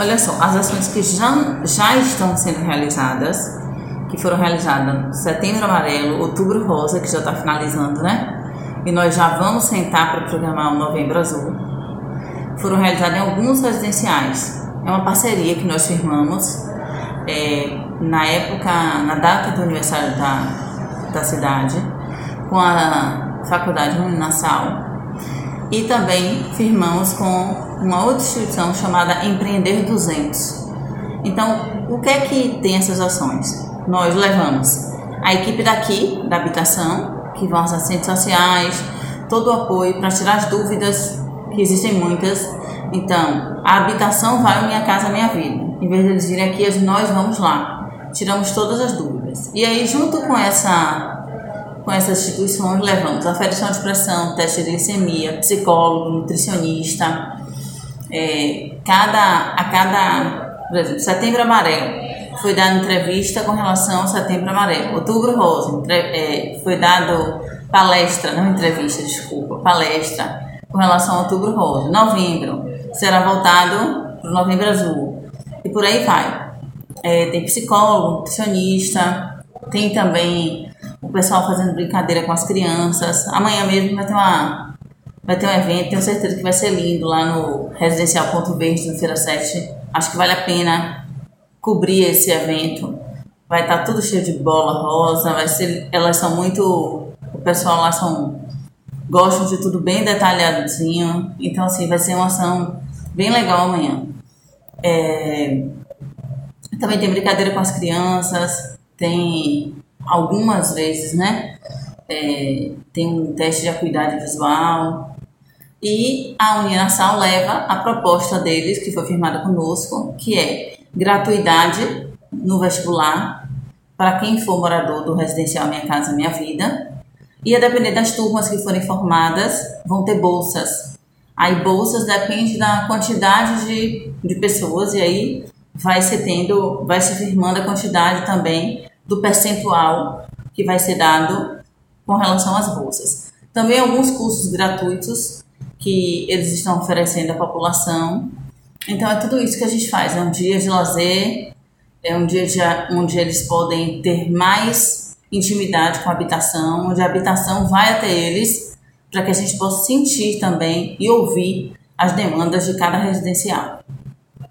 Olha só, as ações que já, já estão sendo realizadas, que foram realizadas setembro amarelo, outubro rosa, que já está finalizando, né? E nós já vamos sentar para programar o novembro azul. Foram realizadas em alguns residenciais. É uma parceria que nós firmamos é, na época, na data do aniversário da, da cidade, com a Faculdade Uninassal e também firmamos com uma outra instituição chamada Empreender 200. Então, o que é que tem essas ações? Nós levamos a equipe daqui, da habitação, que vão às assistentes sociais, todo o apoio para tirar as dúvidas, que existem muitas. Então, a habitação vai Minha Casa Minha Vida. Em vez de eles virem aqui, nós vamos lá. Tiramos todas as dúvidas. E aí, junto com essa com essas instituições, levamos aferição de pressão, teste de glicemia, psicólogo, nutricionista. É, cada, a cada, por exemplo, setembro amarelo foi dada entrevista com relação ao setembro amarelo. Outubro rosa entre, é, foi dado palestra, não entrevista, desculpa, palestra com relação ao outubro rosa. Novembro será voltado para o novembro azul. E por aí vai. É, tem psicólogo, nutricionista, tem também o pessoal fazendo brincadeira com as crianças. Amanhã mesmo vai ter uma vai ter um evento, tenho certeza que vai ser lindo lá no Residencial Ponto Verde, no Feira 7. Acho que vale a pena cobrir esse evento. Vai estar tá tudo cheio de bola rosa, vai ser, elas são muito, o pessoal lá são gostam de tudo bem detalhadinho. Então assim, vai ser uma ação bem legal amanhã. É, também tem brincadeira com as crianças, tem algumas vezes, né? É, tem um teste de acuidade visual. E a Uninassal leva a proposta deles, que foi firmada conosco, que é gratuidade no vestibular para quem for morador do residencial Minha Casa Minha Vida. E a depender das turmas que forem formadas, vão ter bolsas. Aí bolsas depende da quantidade de, de pessoas e aí vai se tendo, vai se firmando a quantidade também do percentual que vai ser dado com relação às bolsas. Também alguns cursos gratuitos que eles estão oferecendo à população. Então é tudo isso que a gente faz. É um dia de lazer, é um dia de, onde eles podem ter mais intimidade com a habitação, onde a habitação vai até eles para que a gente possa sentir também e ouvir as demandas de cada residencial.